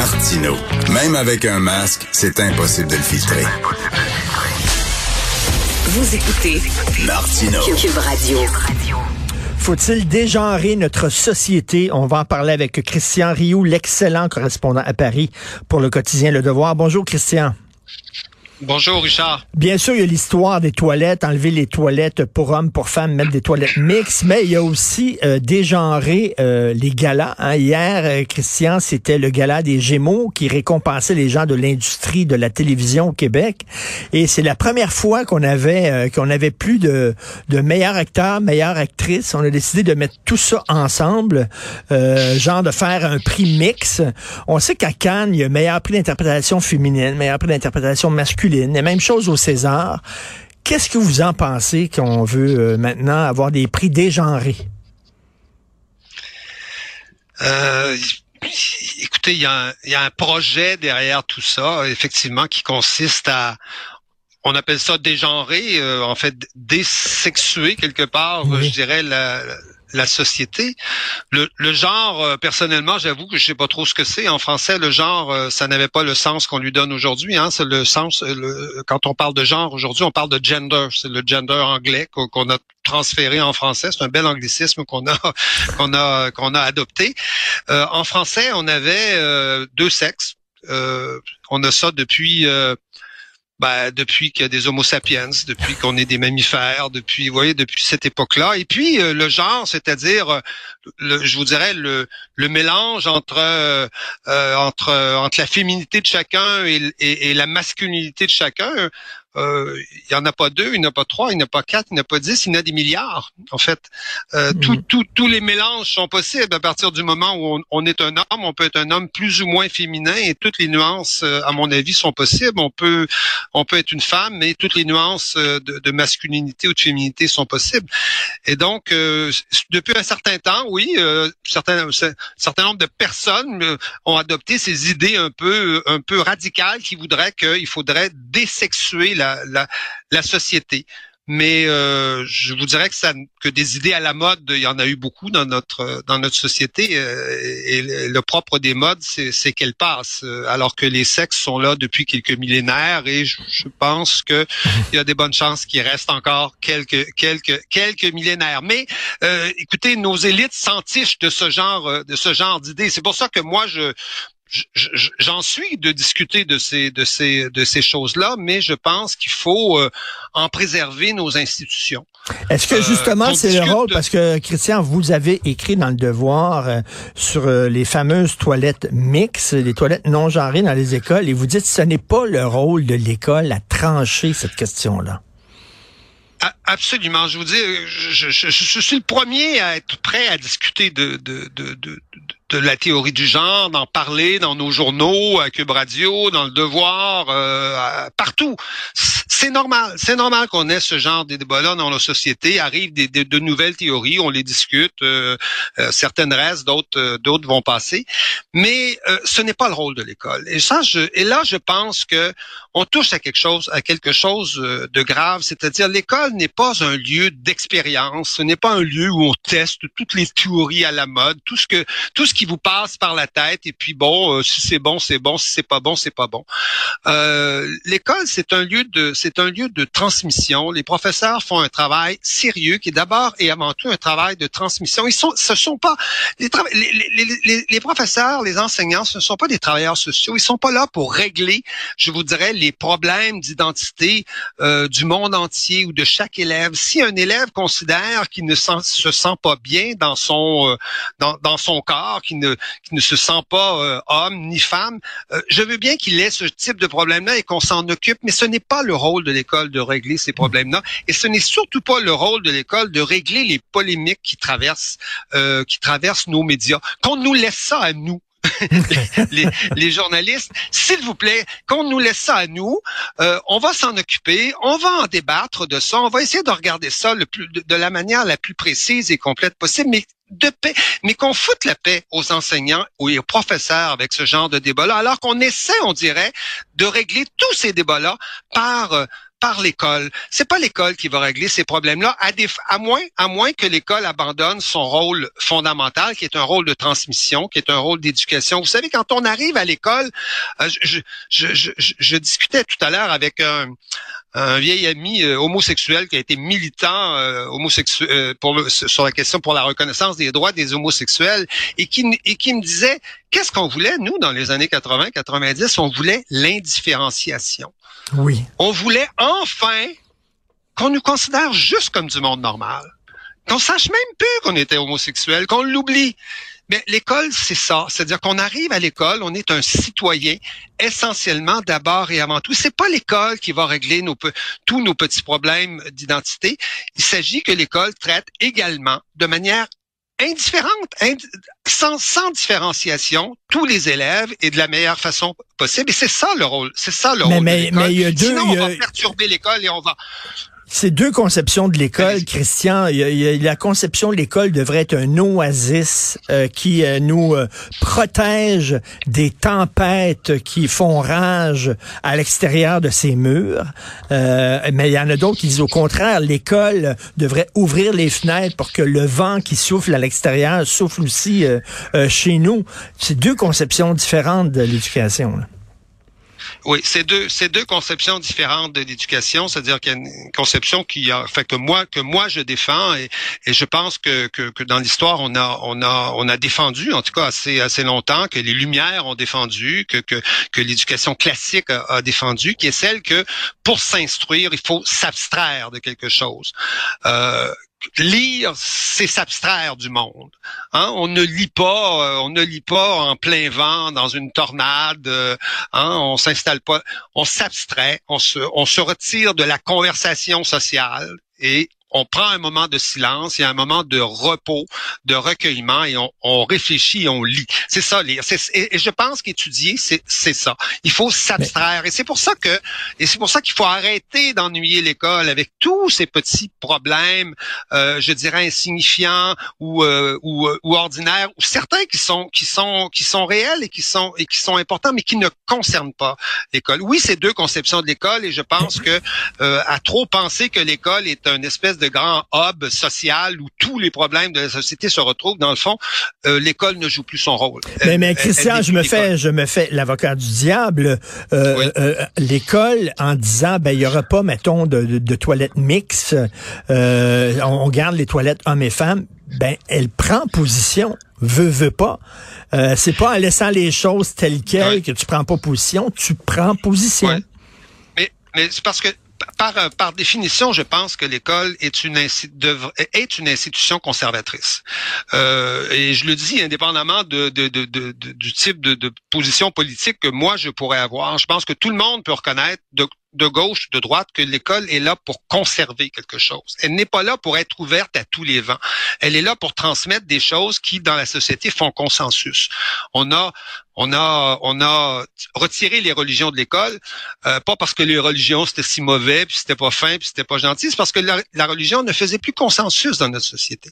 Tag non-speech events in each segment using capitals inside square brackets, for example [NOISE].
Martino. Même avec un masque, c'est impossible de le filtrer. Vous écoutez Martino. Cube Radio. Faut-il dégenrer notre société? On va en parler avec Christian Rioux, l'excellent correspondant à Paris pour le quotidien Le Devoir. Bonjour Christian. Bonjour Richard. Bien sûr, il y a l'histoire des toilettes, enlever les toilettes pour hommes, pour femmes, mettre des toilettes mixtes, mais il y a aussi euh, dégenrer euh, les galas. Hein. Hier, euh, Christian, c'était le gala des Gémeaux qui récompensait les gens de l'industrie de la télévision au Québec. Et c'est la première fois qu'on avait euh, qu'on avait plus de, de meilleurs acteurs, meilleures actrices. On a décidé de mettre tout ça ensemble, euh, genre de faire un prix mix. On sait qu'à Cannes, il y a meilleur prix d'interprétation féminine, meilleur prix d'interprétation masculine, et même chose au César. Qu'est-ce que vous en pensez qu'on veut euh, maintenant avoir des prix dégenrés? Euh, écoutez, il y, a un, il y a un projet derrière tout ça, effectivement, qui consiste à on appelle ça dégenrer, euh, en fait désexuer quelque part, Oui. je dirais la, la société. Le, genre, euh, personnellement, j'avoue que je sais pas trop ce que c'est. En français, le genre, euh, ça n'avait pas le sens qu'on lui donne aujourd'hui. Hein. C'est le sens. euh, quand on parle de genre aujourd'hui, on parle de gender. C'est le gender anglais qu'on a transféré en français. C'est un bel anglicisme qu'on a [LAUGHS] qu'on a qu'on a adopté. En français, on avait deux sexes. On a ça depuis. Ben, depuis qu'il y a des Homo sapiens, depuis qu'on est des mammifères, depuis, vous voyez, depuis cette époque-là. Et puis euh, le genre, c'est-à-dire, euh, je vous dirais le, le mélange entre euh, euh, entre entre la féminité de chacun et, et- et la masculinité de chacun. Euh, il y en a pas deux, il n'y en a pas trois, il n'y en a pas quatre, il n'y en a pas dix, il y en a des milliards. En fait, Euh, tout- Mhm. tout- tous les mélanges sont possibles à partir du moment où on, on est un homme. On peut être un homme plus ou moins féminin et toutes les nuances, euh, à mon avis, sont possibles. On peut on peut être une femme, mais toutes les nuances euh, de, de masculinité ou de féminité sont possibles. Et donc, euh, depuis un certain temps, oui, euh, certains, un certain nombre de personnes ont adopté ces idées un peu, un peu radicales qui voudraient qu'il faudrait désexuer la, la, la société. Mais euh, je vous dirais que ça, que des idées à la mode, il y en a eu beaucoup dans notre dans notre société. euh, et le, propre des modes, c'est qu'elles passent, alors que les sexes sont là depuis quelques millénaires. Et je, je pense que il y a des bonnes chances qu'il reste encore quelques quelques quelques millénaires. Mais euh, écoutez, nos élites s'entichent de ce genre de ce genre d'idées. C'est pour ça que moi je- j'en suis de discuter de ces de ces de ces choses-là, mais je pense qu'il faut euh, en préserver nos institutions. Est-ce que Euh, justement c'est le rôle, de- parce que Christian, vous avez écrit dans le devoir euh, sur euh, les fameuses toilettes mixtes, les toilettes non genrées dans les écoles, et vous dites que ce n'est pas le rôle de l'école à trancher cette question-là. Absolument. Je vous dis, je, je- je- suis le premier à être prêt à discuter de, de, de, de, de la théorie du genre, d'en parler dans nos journaux, à Cube Radio, dans le Devoir, euh, partout. C'est normal. C'est normal qu'on ait ce genre de débat-là dans la société. Arrivent des, des- de nouvelles théories, on les discute. euh, euh, certaines restent, d'autres euh, d'autres vont passer. Mais euh, ce n'est pas le rôle de l'école. Et ça, je, et là, je pense que on touche à quelque chose, à quelque chose euh, de grave, c'est-à-dire l'école n'est pas un lieu d'expérience, ce n'est pas un lieu où on teste toutes les théories à la mode, tout ce que tout ce qui vous passe par la tête et puis bon, euh, si c'est bon, c'est bon, si c'est pas bon, c'est pas bon. Euh, l'école, c'est un lieu de c'est un lieu de transmission. Les professeurs font un travail sérieux qui est d'abord et avant tout un travail de transmission. Ils sont ce sont pas les, les, les, les professeurs, les enseignants, ce ne sont pas des travailleurs sociaux. Ils sont pas là pour régler, je vous dirais, les problèmes d'identité euh, du monde entier ou de chaque élève. Si un élève considère qu'il ne se sent pas bien dans son euh, dans, dans son corps, qu'il ne ne se sent pas euh, homme ni femme, euh, je veux bien qu'il ait ce type de problème-là et qu'on s'en occupe, mais ce n'est pas le rôle de l'école de régler ces problèmes-là, et ce n'est surtout pas le rôle de l'école de régler les polémiques qui traversent euh, qui traversent nos médias. Qu'on nous laisse ça à nous. [LAUGHS] les, journalistes, s'il vous plaît, qu'on nous laisse ça à nous, euh, on va s'en occuper, on va en débattre de ça, on va essayer de regarder ça de la manière la plus précise et complète possible, mais de paix, mais qu'on foute la paix aux enseignants ou aux professeurs avec ce genre de débat-là, alors qu'on essaie, on dirait, de régler tous ces débats-là par euh, par l'école. C'est pas l'école qui va régler ces problèmes-là, à, à moins, à moins que l'école abandonne son rôle fondamental, qui est un rôle de transmission, qui est un rôle d'éducation. Vous savez, quand on arrive à l'école, euh, je, discutais tout à l'heure avec un, un vieil ami euh, homosexuel qui a été militant euh, homosexuel euh, pour sur la question pour la reconnaissance des droits des homosexuels et qui et qui me disait qu'est-ce qu'on voulait nous dans les années 80 90 on voulait l'indifférenciation. Oui. On voulait enfin qu'on nous considère juste comme du monde normal. Qu'on sache même plus qu'on était homosexuel, qu'on l'oublie. Mais l'école, c'est ça. C'est-à-dire qu'on arrive à l'école, on est un citoyen essentiellement d'abord et avant tout. C'est pas l'école qui va régler nos, tous nos petits problèmes d'identité. Il s'agit que l'école traite également de manière indifférente, sans, sans, différenciation, tous les élèves et de la meilleure façon possible. Et c'est ça le rôle. C'est ça le rôle mais, de Mais il y a deux, Sinon, on va perturber l'école et on va, c'est deux conceptions de l'école, Christian. la conception de l'école devrait être un oasis euh, qui euh, nous euh, protège des tempêtes qui font rage à l'extérieur de ces murs. mais il y en a d'autres qui disent au contraire, l'école devrait ouvrir les fenêtres pour que le vent qui souffle à l'extérieur souffle aussi chez nous. C'est deux conceptions différentes de l'éducation. Oui, c'est deux, c'est deux conceptions différentes de l'éducation, c'est-à-dire qu'il y a une conception qui a fait que moi, que moi je défends et, et je pense que, que, que dans l'histoire on a, on a, on a défendu, en tout cas assez, assez longtemps, que les Lumières ont défendu, que, que, que l'éducation classique a, a, défendu, qui est celle que pour s'instruire, il faut s'abstraire de quelque chose. Euh, lire, c'est s'abstraire du monde. Hein? On ne lit pas, euh, on ne lit pas en plein vent dans une tornade. Euh, hein? On s'installe pas, on s'abstrait, on se, on se retire de la conversation sociale et on prend un moment de silence, il y a un moment de repos, de recueillement et on, on réfléchit, on lit. C'est ça lire. Et, et, je pense qu'étudier, c'est, ça. Il faut s'abstraire. Et c'est pour ça que, et c'est pour ça qu'il faut arrêter d'ennuyer l'école avec tous ces petits problèmes, euh, je dirais insignifiants ou, euh, ou, euh, ou ordinaires, ou certains qui sont qui sont qui sont réels et qui sont et qui sont importants, mais qui ne concernent pas l'école. Oui, c'est deux conceptions de l'école et je pense que euh, à trop penser que l'école est une espèce de grand hub social où tous les problèmes de la société se retrouvent, dans le fond, euh, l'école ne joue plus son rôle. Mais, mais Christian, je me fais, je me fais l'avocat du diable. Euh, euh, l'école, en disant, ben il y aura pas, mettons, de, de, toilettes mixtes, on, on, garde les toilettes hommes et femmes. Ben, elle prend position, veut veut pas. c'est pas en laissant les choses telles quelles que tu prends pas position, tu prends position. Mais, mais c'est parce que par, euh, par définition, je pense que l'école est une, est une institution conservatrice. Euh, et je le dis indépendamment de, de, de, du type de, position politique que moi je pourrais avoir. Je pense que tout le monde peut reconnaître de, gauche, de droite, que l'école est là pour conserver quelque chose. Elle n'est pas là pour être ouverte à tous les vents. Elle est là pour transmettre des choses qui, dans la société, font consensus. On a, on a, on a retiré les religions de l'école, euh, pas parce que les religions c'était si mauvais, puis c'était pas fin, puis c'était pas gentil, c'est parce que la, religion ne faisait plus consensus dans notre société.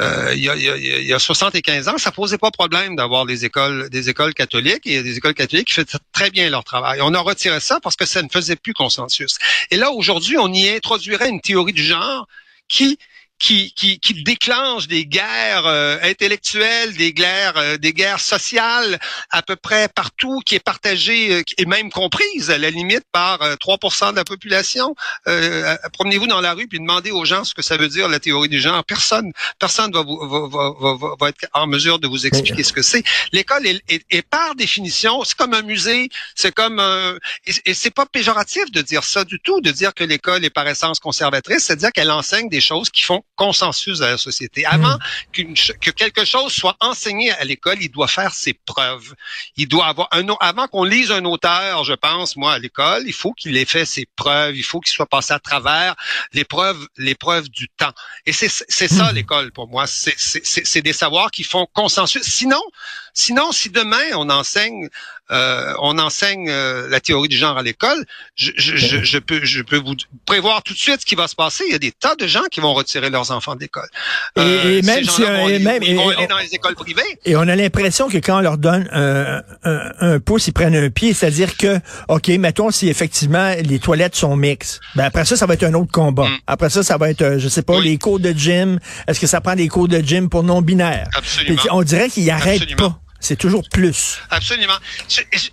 Euh, il, y a, y a, y a 75 ans, ça posait pas problème d'avoir des écoles, des écoles catholiques et des écoles catholiques qui faisaient très bien leur travail. On a retiré ça parce que ça ne faisait plus consensus. Et là, aujourd'hui, on y introduirait une théorie du genre qui qui, qui, qui déclenche des guerres euh, intellectuelles, des guerres, euh, des guerres sociales à peu près partout, qui est partagée euh, et même comprise à la limite par 3% de la population. Promenez-vous dans la rue puis demandez aux gens ce que ça veut dire la théorie du genre. Personne, personne va, vous, va, va, va, être en mesure de vous expliquer ce que c'est. L'école est, est, est, par définition, c'est comme un musée, c'est comme un, et, et c'est pas péjoratif de dire ça du tout, de dire que l'école est par essence conservatrice, c'est-à-dire qu'elle enseigne des choses qui font consensus à la société. Avant hmm. que quelque chose soit enseigné à l'école, il doit faire ses preuves. Il doit avoir un avant qu'on lise un auteur, je pense moi à l'école, il faut qu'il ait fait ses preuves, il faut qu'il soit passé à travers l'épreuve l'épreuve du temps. Et c'est c'est ça hmm. l'école pour moi, c'est c'est des savoirs qui font consensus. Sinon, Sinon, si demain on enseigne euh, on enseigne euh, la théorie du genre à l'école, je, je, je, je, peux, je peux vous prévoir tout de suite ce qui va se passer. Il y a des tas de gens qui vont retirer leurs enfants de l'école. et, euh, même si vont, et même, vont aller dans les écoles privées. Et on a l'impression que quand on leur donne un, un, un pouce, ils prennent un pied. C'est-à-dire que, OK, mettons si effectivement les toilettes sont mixtes. Ben après ça, ça va être un autre combat. Mm. Après ça, ça va être, je sais pas, les cours de gym. Est-ce que ça prend des cours de gym pour non-binaires? Absolument. on dirait qu'ils arrêtent pas. C'est toujours plus. Absolument.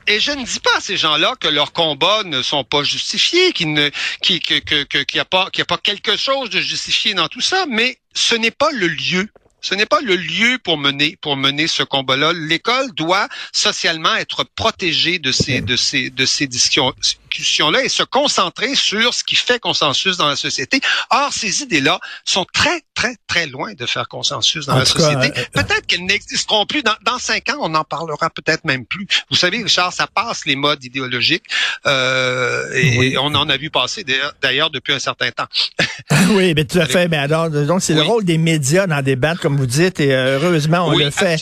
Et je ne dis pas à ces gens-là que leurs combats ne sont pas justifiés, qu'il n'y a pas, a pas quelque chose de justifié dans tout ça, mais ce n'est pas le lieu ce n'est pas le lieu pour mener pour mener ce combat-là. L'école doit socialement être protégée de ces de ces de ces discussions-là et se concentrer sur ce qui fait consensus dans la société. Or, ces idées-là sont très très très loin de faire consensus dans la société. Euh, euh, peut-être qu'elles n'existeront plus dans, dans cinq ans. On en parlera peut-être même plus. Vous savez, Richard, ça passe les modes idéologiques euh, et, on en a vu passer d'ailleurs depuis un certain temps. [LAUGHS] oui, mais tout à fait. Mais alors, donc c'est le rôle des médias dans des débats comme vous dites, et euh, heureusement, on le fait.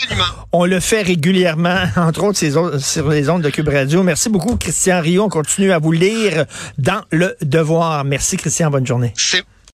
On le fait régulièrement, [LAUGHS] entre autres sur les ondes de Cube Radio. Merci beaucoup, Christian Rio. On continue à vous lire dans le devoir. Merci, Christian. Bonne journée.